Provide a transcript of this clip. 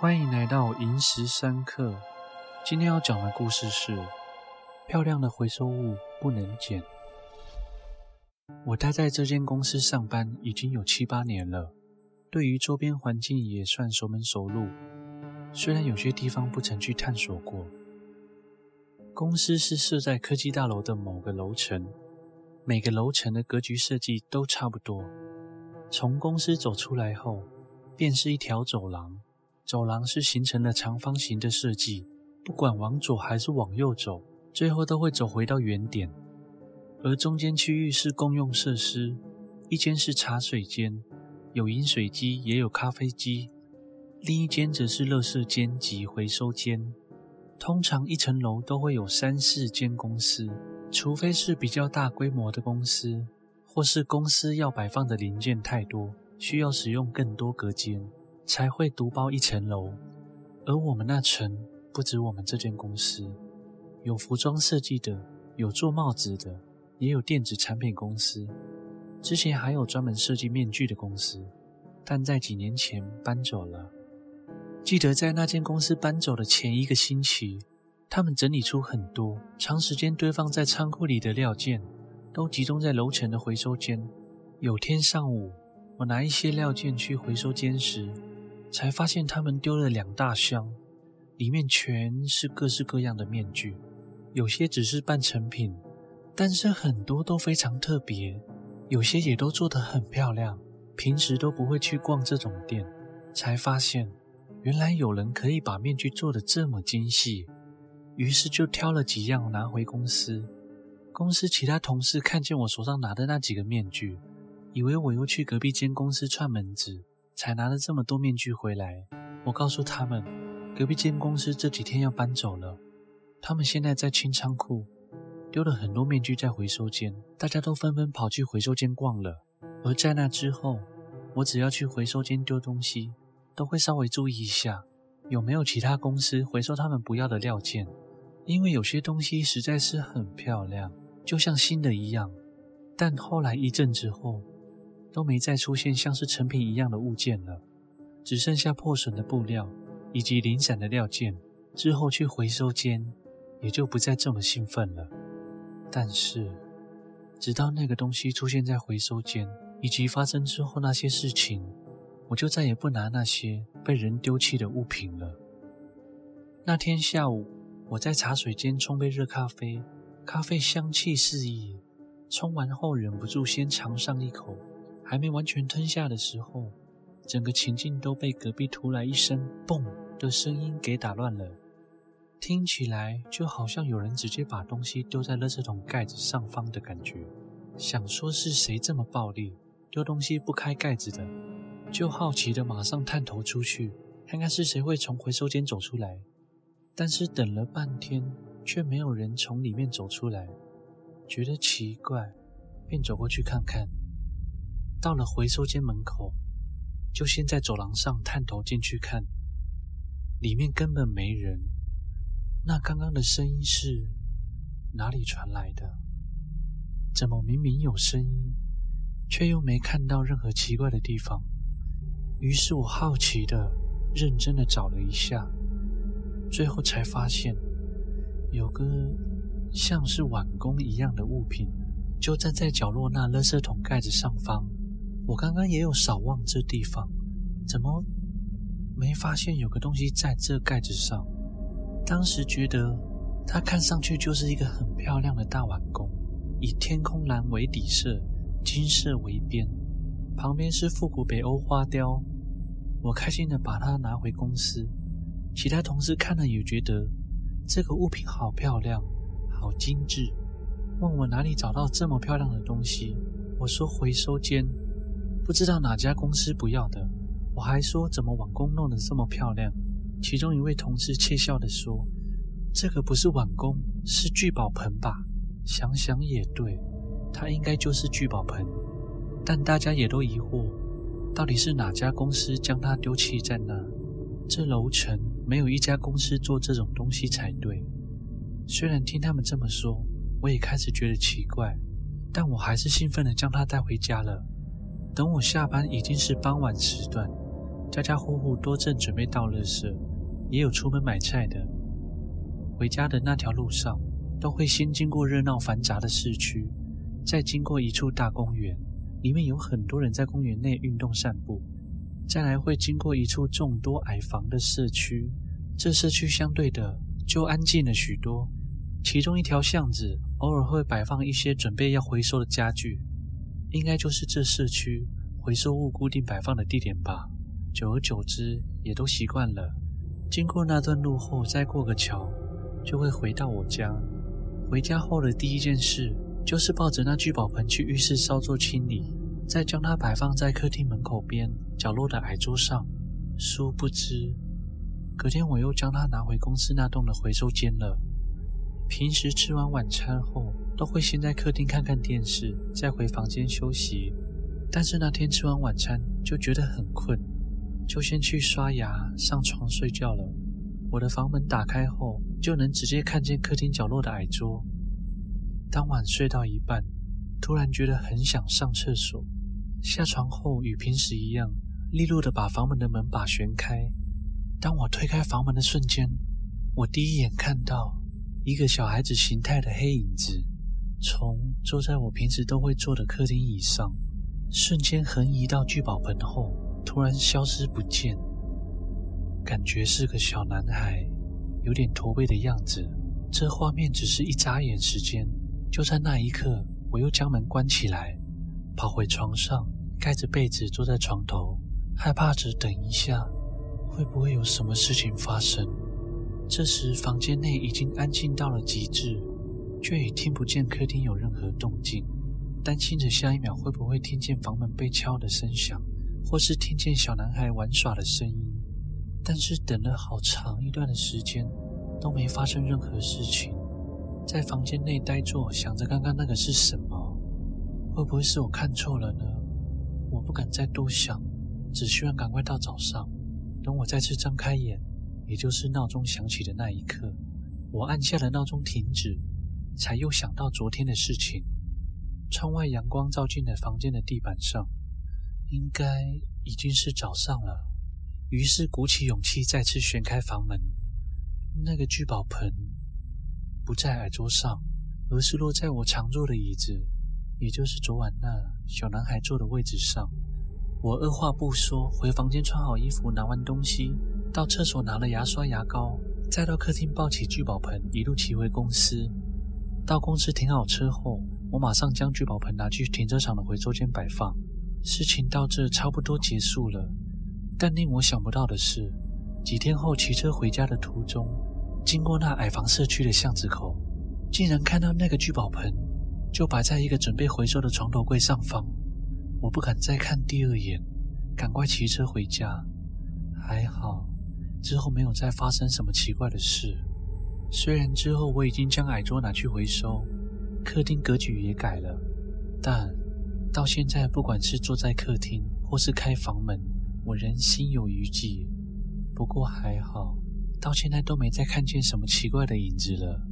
欢迎来到萤石三刻。今天要讲的故事是：漂亮的回收物不能捡。我待在这间公司上班已经有七八年了，对于周边环境也算熟门熟路。虽然有些地方不曾去探索过。公司是设在科技大楼的某个楼层，每个楼层的格局设计都差不多。从公司走出来后，便是一条走廊。走廊是形成了长方形的设计，不管往左还是往右走，最后都会走回到原点。而中间区域是共用设施，一间是茶水间，有饮水机也有咖啡机；另一间则是垃圾间及回收间。通常一层楼都会有三四间公司，除非是比较大规模的公司，或是公司要摆放的零件太多，需要使用更多隔间。才会独包一层楼，而我们那层不止我们这间公司，有服装设计的，有做帽子的，也有电子产品公司，之前还有专门设计面具的公司，但在几年前搬走了。记得在那间公司搬走的前一个星期，他们整理出很多长时间堆放在仓库里的料件，都集中在楼层的回收间。有天上午，我拿一些料件去回收间时，才发现他们丢了两大箱，里面全是各式各样的面具，有些只是半成品，但是很多都非常特别，有些也都做得很漂亮。平时都不会去逛这种店，才发现原来有人可以把面具做得这么精细，于是就挑了几样拿回公司。公司其他同事看见我手上拿的那几个面具，以为我又去隔壁间公司串门子。才拿了这么多面具回来。我告诉他们，隔壁间公司这几天要搬走了，他们现在在清仓库，丢了很多面具在回收间，大家都纷纷跑去回收间逛了。而在那之后，我只要去回收间丢东西，都会稍微注意一下有没有其他公司回收他们不要的料件，因为有些东西实在是很漂亮，就像新的一样。但后来一阵之后，都没再出现像是成品一样的物件了，只剩下破损的布料以及零散的料件。之后去回收间，也就不再这么兴奋了。但是，直到那个东西出现在回收间，以及发生之后那些事情，我就再也不拿那些被人丢弃的物品了。那天下午，我在茶水间冲杯热咖啡，咖啡香气四溢，冲完后忍不住先尝上一口。还没完全吞下的时候，整个情境都被隔壁突来一声“嘣”的声音给打乱了，听起来就好像有人直接把东西丢在垃圾桶盖子上方的感觉。想说是谁这么暴力，丢东西不开盖子的，就好奇的马上探头出去，看看是谁会从回收间走出来。但是等了半天，却没有人从里面走出来，觉得奇怪，便走过去看看。到了回收间门口，就先在走廊上探头进去看，里面根本没人。那刚刚的声音是哪里传来的？怎么明明有声音，却又没看到任何奇怪的地方？于是我好奇的、认真的找了一下，最后才发现有个像是碗弓一样的物品，就站在角落那垃圾桶盖子上方。我刚刚也有扫望这地方，怎么没发现有个东西在这盖子上？当时觉得它看上去就是一个很漂亮的大碗公，以天空蓝为底色，金色为边，旁边是复古北欧花雕。我开心的把它拿回公司，其他同事看了也觉得这个物品好漂亮，好精致，问我哪里找到这么漂亮的东西。我说回收间。不知道哪家公司不要的，我还说怎么碗公弄得这么漂亮？其中一位同事窃笑地说：“这个不是碗公，是聚宝盆吧？”想想也对，它应该就是聚宝盆。但大家也都疑惑，到底是哪家公司将它丢弃在那？这楼层没有一家公司做这种东西才对。虽然听他们这么说，我也开始觉得奇怪，但我还是兴奋地将它带回家了。等我下班已经是傍晚时段，家家户户都正准备倒垃圾，也有出门买菜的。回家的那条路上，都会先经过热闹繁杂的市区，再经过一处大公园，里面有很多人在公园内运动散步，再来会经过一处众多矮房的社区，这社区相对的就安静了许多。其中一条巷子偶尔会摆放一些准备要回收的家具，应该就是这社区回收物固定摆放的地点吧。久而久之，也都习惯了。经过那段路后，再过个桥，就会回到我家。回家后的第一件事，就是抱着那聚宝盆去浴室稍作清理，再将它摆放在客厅门口边角落的矮桌上。殊不知，隔天我又将它拿回公司那栋的回收间了。平时吃完晚餐后，都会先在客厅看看电视，再回房间休息。但是那天吃完晚餐就觉得很困，就先去刷牙、上床睡觉了。我的房门打开后，就能直接看见客厅角落的矮桌。当晚睡到一半，突然觉得很想上厕所。下床后与平时一样，利落的把房门的门把旋开。当我推开房门的瞬间，我第一眼看到。一个小孩子形态的黑影子，从坐在我平时都会坐的客厅椅上，瞬间横移到聚宝盆后，突然消失不见。感觉是个小男孩，有点驼背的样子。这画面只是一眨眼时间，就在那一刻，我又将门关起来，跑回床上，盖着被子坐在床头，害怕着等一下会不会有什么事情发生。这时，房间内已经安静到了极致，却也听不见客厅有任何动静。担心着下一秒会不会听见房门被敲的声响，或是听见小男孩玩耍的声音。但是等了好长一段的时间，都没发生任何事情。在房间内呆坐，想着刚刚那个是什么？会不会是我看错了呢？我不敢再多想，只希望赶快到早上。等我再次张开眼。也就是闹钟响起的那一刻，我按下了闹钟停止，才又想到昨天的事情。窗外阳光照进了房间的地板上，应该已经是早上了。于是鼓起勇气再次旋开房门。那个聚宝盆不在矮桌上，而是落在我常坐的椅子，也就是昨晚那小男孩坐的位置上。我二话不说，回房间穿好衣服，拿完东西。到厕所拿了牙刷、牙膏，再到客厅抱起聚宝盆，一路骑回公司。到公司停好车后，我马上将聚宝盆拿去停车场的回收间摆放。事情到这差不多结束了，但令我想不到的是，几天后骑车回家的途中，经过那矮房社区的巷子口，竟然看到那个聚宝盆就摆在一个准备回收的床头柜上方。我不敢再看第二眼，赶快骑车回家。还好。之后没有再发生什么奇怪的事。虽然之后我已经将矮桌拿去回收，客厅格局也改了，但到现在，不管是坐在客厅或是开房门，我仍心有余悸。不过还好，到现在都没再看见什么奇怪的影子了。